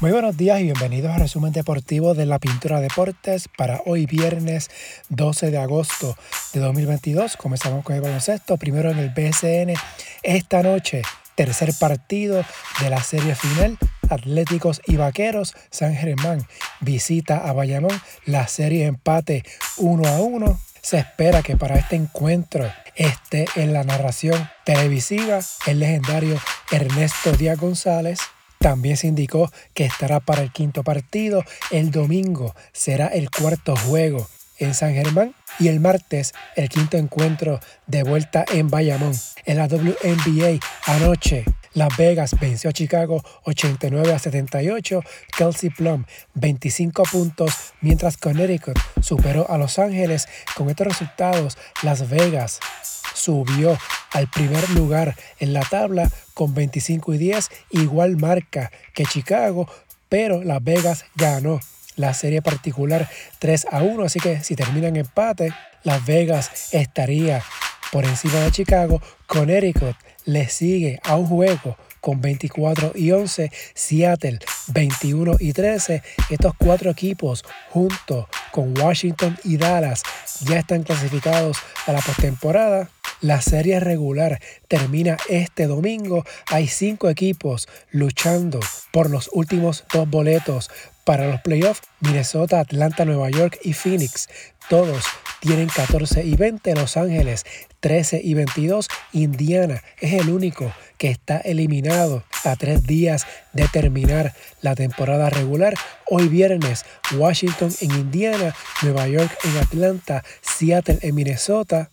Muy buenos días y bienvenidos al resumen deportivo de la Pintura Deportes para hoy viernes 12 de agosto de 2022. Comenzamos con el baloncesto, primero en el BSN. Esta noche, tercer partido de la serie final. Atléticos y Vaqueros, San Germán visita a Bayamón, la serie empate 1 a 1. Se espera que para este encuentro esté en la narración televisiva el legendario Ernesto Díaz González, también se indicó que estará para el quinto partido. El domingo será el cuarto juego en San Germán y el martes el quinto encuentro de vuelta en Bayamón. En la WNBA anoche las Vegas venció a Chicago 89 a 78, Kelsey Plum 25 puntos, mientras Connecticut superó a Los Ángeles. Con estos resultados, Las Vegas subió al primer lugar en la tabla con 25 y 10, igual marca que Chicago, pero Las Vegas ganó la serie particular 3 a 1, así que si terminan empate, Las Vegas estaría por encima de Chicago. Connecticut le sigue a un juego con 24 y 11, Seattle 21 y 13. Estos cuatro equipos junto con Washington y Dallas ya están clasificados a la postemporada. La serie regular termina este domingo. Hay cinco equipos luchando por los últimos dos boletos para los playoffs. Minnesota, Atlanta, Nueva York y Phoenix. Todos tienen 14 y 20. Los Ángeles 13 y 22. Indiana es el único que está eliminado a tres días de terminar la temporada regular. Hoy viernes, Washington en Indiana, Nueva York en Atlanta, Seattle en Minnesota.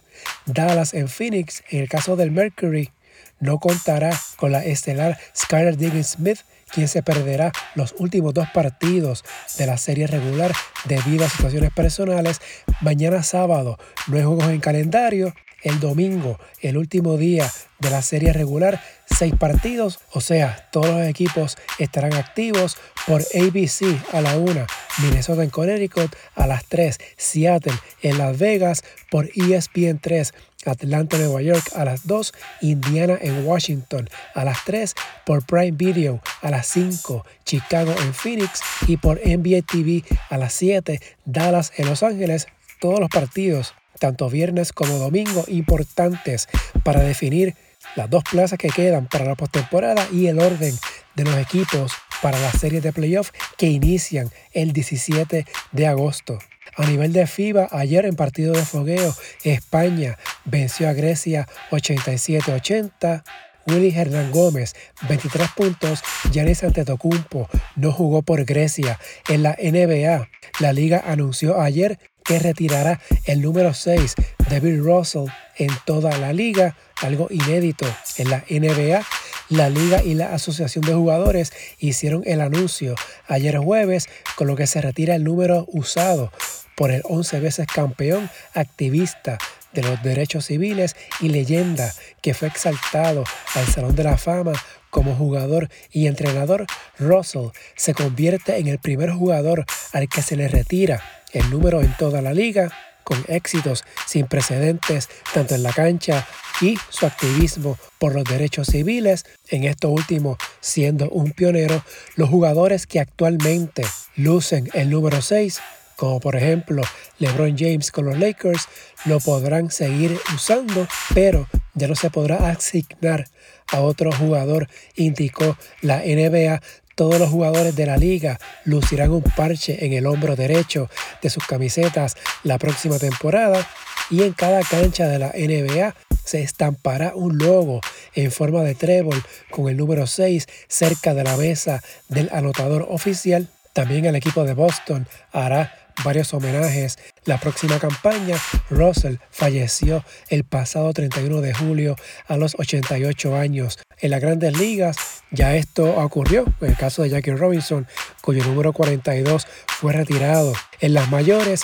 Dallas en Phoenix, en el caso del Mercury, no contará con la estelar Skyler Diggins Smith, quien se perderá los últimos dos partidos de la serie regular debido a situaciones personales. Mañana sábado no hay juegos en calendario. El domingo, el último día de la serie regular, seis partidos, o sea, todos los equipos estarán activos por ABC a la 1, Minnesota en Connecticut a las 3, Seattle en Las Vegas por ESPN 3, Atlanta, Nueva York a las 2, Indiana en Washington a las 3, por Prime Video a las 5, Chicago en Phoenix y por NBA TV a las 7, Dallas en Los Ángeles, todos los partidos, tanto viernes como domingo, importantes para definir las dos plazas que quedan para la postemporada y el orden de los equipos para las series de playoff que inician el 17 de agosto. A nivel de FIBA, ayer en partido de fogueo, España venció a Grecia 87-80. Willy Hernán Gómez, 23 puntos. Giannis Antetokounmpo no jugó por Grecia. En la NBA, la liga anunció ayer que retirará el número 6 de Russell en toda la liga, algo inédito en la NBA. La liga y la asociación de jugadores hicieron el anuncio ayer jueves, con lo que se retira el número usado por el 11 veces campeón activista de los derechos civiles y leyenda que fue exaltado al Salón de la Fama como jugador y entrenador, Russell se convierte en el primer jugador al que se le retira el número en toda la liga, con éxitos sin precedentes tanto en la cancha y su activismo por los derechos civiles, en esto último siendo un pionero, los jugadores que actualmente lucen el número 6 como por ejemplo LeBron James con los Lakers, lo podrán seguir usando, pero ya no se podrá asignar a otro jugador, indicó la NBA. Todos los jugadores de la liga lucirán un parche en el hombro derecho de sus camisetas la próxima temporada y en cada cancha de la NBA se estampará un logo en forma de trébol con el número 6 cerca de la mesa del anotador oficial. También el equipo de Boston hará varios homenajes. La próxima campaña, Russell falleció el pasado 31 de julio a los 88 años. En las grandes ligas ya esto ocurrió, en el caso de Jackie Robinson, cuyo número 42 fue retirado. En las mayores,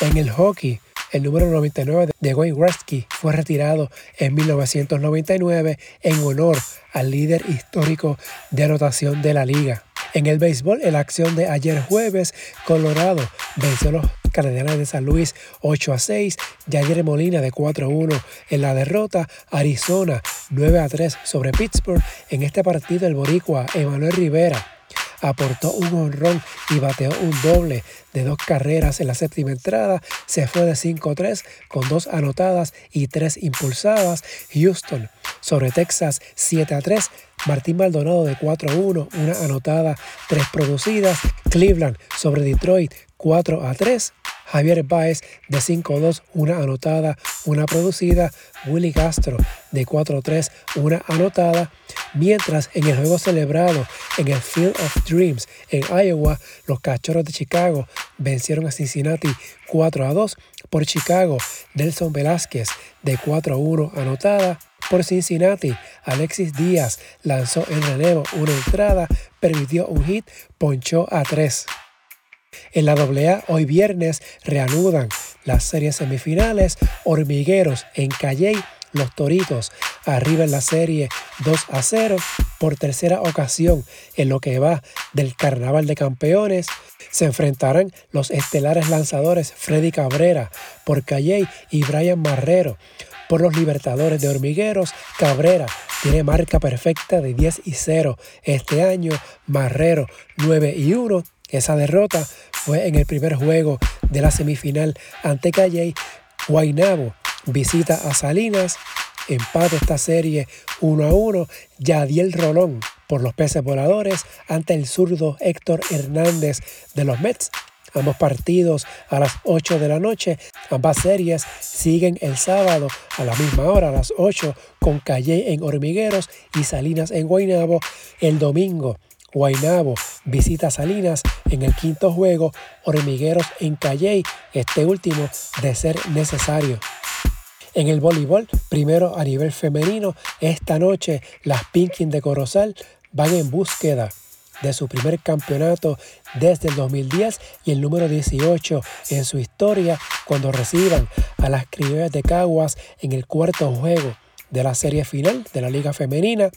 en el hockey, el número 99 de Wayne Gretzky fue retirado en 1999 en honor al líder histórico de anotación de la liga. En el béisbol, en la acción de ayer jueves, Colorado venció a los Canadianos de San Luis 8 a 6, Yair Molina de 4 a 1 en la derrota, Arizona 9 a 3 sobre Pittsburgh. En este partido, el boricua Emanuel Rivera aportó un honrón y bateó un doble de dos carreras en la séptima entrada. Se fue de 5-3 con dos anotadas y tres impulsadas. Houston sobre Texas 7-3. Martín Maldonado de 4-1, una anotada, tres producidas. Cleveland sobre Detroit 4-3. Javier Baez de 5-2, una anotada, una producida. Willy Castro de 4-3, una anotada. Mientras en el juego celebrado en el Field of Dreams en Iowa, los Cachorros de Chicago vencieron a Cincinnati 4 2 por Chicago. Nelson Velázquez de 4 1 anotada. Por Cincinnati, Alexis Díaz lanzó en relevo una entrada, permitió un hit, ponchó a 3. En la AA, hoy viernes, reanudan las series semifinales. Hormigueros en Calley, los Toritos arriba en la serie 2 a 0 por tercera ocasión en lo que va del Carnaval de Campeones. Se enfrentarán los estelares lanzadores Freddy Cabrera por Calley y Brian Marrero por los Libertadores de Hormigueros. Cabrera tiene marca perfecta de 10 y 0 este año. Marrero 9 y 1 esa derrota fue en el primer juego de la semifinal ante Calle. Guainabo visita a Salinas, empate esta serie 1 a 1. Yadiel Rolón por los peces voladores ante el zurdo Héctor Hernández de los Mets. Ambos partidos a las 8 de la noche. Ambas series siguen el sábado a la misma hora, a las 8, con Calle en Hormigueros y Salinas en Guainabo. El domingo Guainabo visita Salinas en el quinto juego, Hormigueros en Calley, este último de ser necesario. En el voleibol, primero a nivel femenino, esta noche las Pinkin de Corozal van en búsqueda de su primer campeonato desde el 2010 y el número 18 en su historia cuando reciban a las criollas de Caguas en el cuarto juego de la serie final de la Liga Femenina.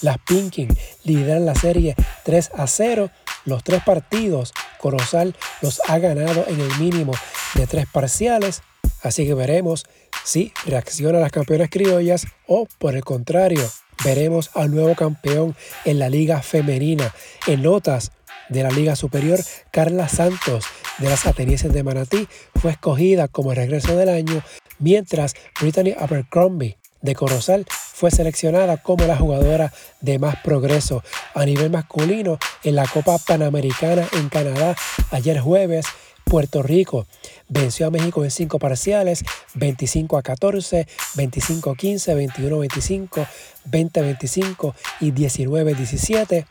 Las Pinkin lideran la serie 3 a 0. Los tres partidos, Corozal los ha ganado en el mínimo de tres parciales. Así que veremos si reacciona las campeonas criollas o por el contrario, veremos al nuevo campeón en la liga femenina. En notas de la Liga Superior, Carla Santos de las Atenienses de Manatí fue escogida como regreso del año, mientras Brittany Abercrombie de Corozal fue seleccionada como la jugadora de más progreso a nivel masculino en la Copa Panamericana en Canadá ayer jueves. Puerto Rico venció a México en cinco parciales, 25 a 14, 25 a 15, 21 a 25, 20 a 25 y 19 a 17.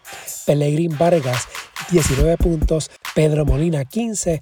Pellegrín Vargas, 19 puntos, Pedro Molina, 15.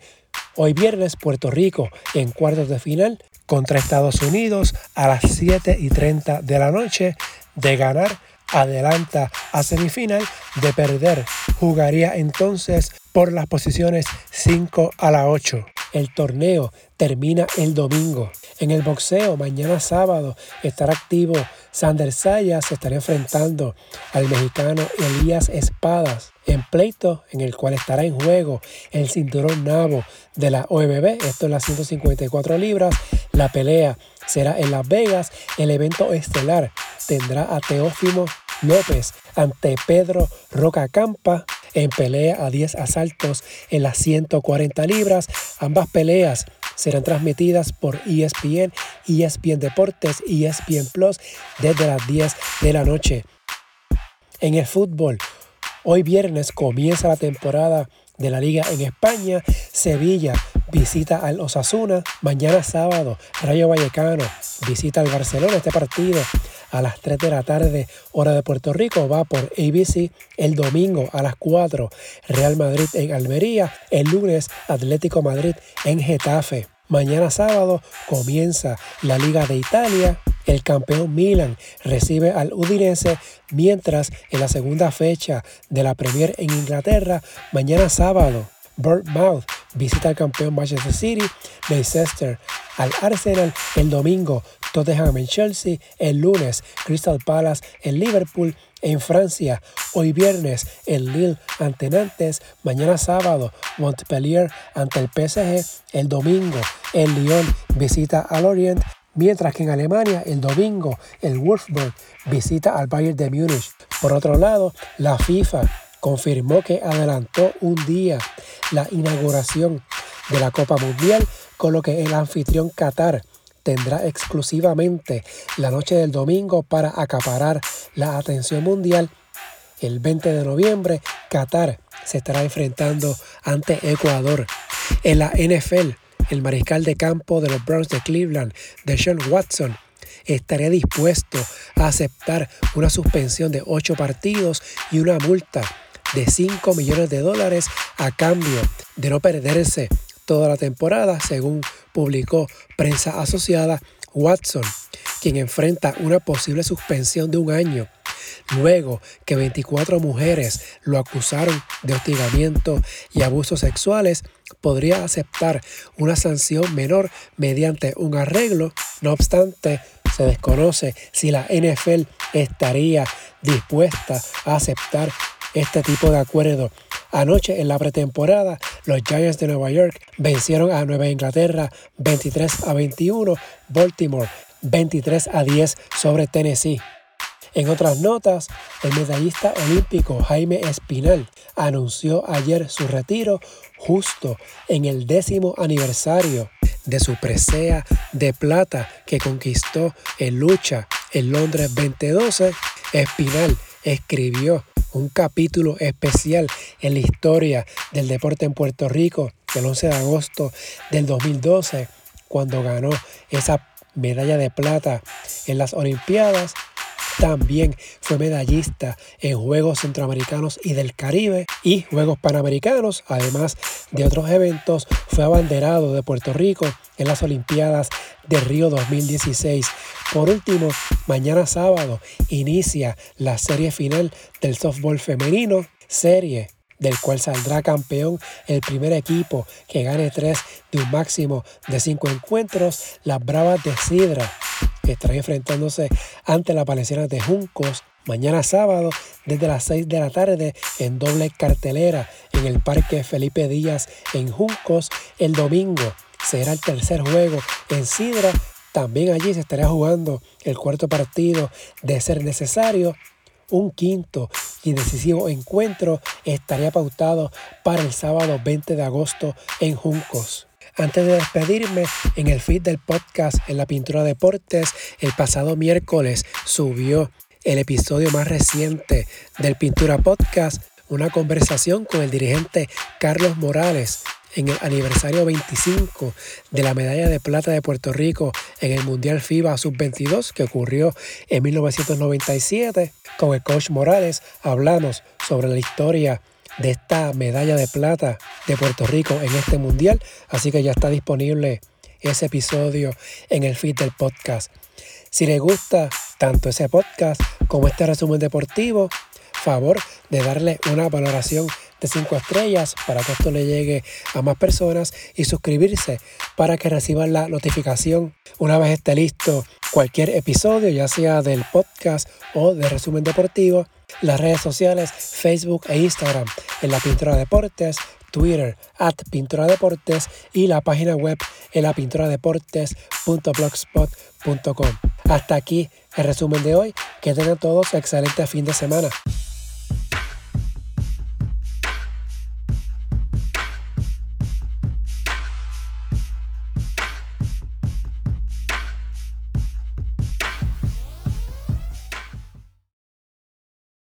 Hoy viernes, Puerto Rico en cuartos de final contra Estados Unidos a las 7 y 30 de la noche. De ganar, adelanta a semifinal. De perder, jugaría entonces por las posiciones 5 a la 8. El torneo termina el domingo. En el boxeo, mañana sábado, estará activo Sander Sayas, estará enfrentando al mexicano Elías Espadas en pleito en el cual estará en juego el cinturón nabo de la OMB, esto es las 154 libras. La pelea será en Las Vegas. El evento estelar tendrá a Teófimo López ante Pedro Rocacampa en pelea a 10 asaltos en las 140 libras. Ambas peleas serán transmitidas por ESPN, ESPN Deportes ESPN Plus desde las 10 de la noche. En el fútbol, hoy viernes comienza la temporada de la liga en España. Sevilla visita al Osasuna. Mañana sábado, Rayo Vallecano visita al Barcelona. Este partido a las 3 de la tarde, hora de Puerto Rico, va por ABC. El domingo a las 4, Real Madrid en Almería. El lunes, Atlético Madrid en Getafe. Mañana sábado comienza la Liga de Italia. El campeón Milan recibe al Udinese, mientras en la segunda fecha de la Premier en Inglaterra, mañana sábado, Bournemouth visita al campeón Manchester City, Leicester al Arsenal, el domingo Tottenham en Chelsea, el lunes Crystal Palace en Liverpool, en Francia, hoy viernes el Lille ante Nantes, mañana sábado Montpellier ante el PSG, el domingo el Lyon visita al Orient, mientras que en Alemania el domingo el Wolfsburg visita al Bayern de Múnich. Por otro lado, la FIFA confirmó que adelantó un día la inauguración de la Copa Mundial, con lo que el anfitrión Qatar tendrá exclusivamente la noche del domingo para acaparar la atención mundial. El 20 de noviembre, Qatar se estará enfrentando ante Ecuador. En la NFL, el mariscal de campo de los Browns de Cleveland, Deshaun Watson, estaría dispuesto a aceptar una suspensión de ocho partidos y una multa de 5 millones de dólares a cambio de no perderse toda la temporada, según publicó prensa asociada Watson, quien enfrenta una posible suspensión de un año luego que 24 mujeres lo acusaron de hostigamiento y abusos sexuales, podría aceptar una sanción menor mediante un arreglo. No obstante, se desconoce si la NFL estaría dispuesta a aceptar este tipo de acuerdo. Anoche en la pretemporada, los Giants de Nueva York vencieron a Nueva Inglaterra 23 a 21, Baltimore 23 a 10 sobre Tennessee. En otras notas, el medallista olímpico Jaime Espinal anunció ayer su retiro justo en el décimo aniversario de su presea de plata que conquistó en lucha en Londres 2012. Espinal escribió un capítulo especial en la historia del deporte en Puerto Rico el 11 de agosto del 2012, cuando ganó esa medalla de plata en las Olimpiadas también fue medallista en Juegos Centroamericanos y del Caribe y Juegos Panamericanos, además de otros eventos. Fue abanderado de Puerto Rico en las Olimpiadas de Río 2016. Por último, mañana sábado inicia la serie final del softball femenino, serie del cual saldrá campeón el primer equipo que gane tres de un máximo de cinco encuentros, las Bravas de Sidra estarán enfrentándose ante la Palestina de Juncos mañana sábado desde las 6 de la tarde en doble cartelera en el Parque Felipe Díaz en Juncos. El domingo será el tercer juego en Sidra. También allí se estará jugando el cuarto partido de ser necesario. Un quinto y decisivo encuentro estaría pautado para el sábado 20 de agosto en Juncos. Antes de despedirme, en el feed del podcast en la Pintura Deportes, el pasado miércoles subió el episodio más reciente del Pintura Podcast, una conversación con el dirigente Carlos Morales en el aniversario 25 de la medalla de plata de Puerto Rico en el Mundial FIBA Sub-22 que ocurrió en 1997. Con el coach Morales hablamos sobre la historia de esta medalla de plata de Puerto Rico en este mundial. Así que ya está disponible ese episodio en el feed del podcast. Si le gusta tanto ese podcast como este resumen deportivo, favor de darle una valoración de 5 estrellas para que esto le llegue a más personas y suscribirse para que reciban la notificación una vez esté listo cualquier episodio, ya sea del podcast o de resumen deportivo las redes sociales Facebook e Instagram en la Pintura Deportes, Twitter at Pintura Deportes y la página web en la Hasta aquí el resumen de hoy. Que tengan todos excelente fin de semana.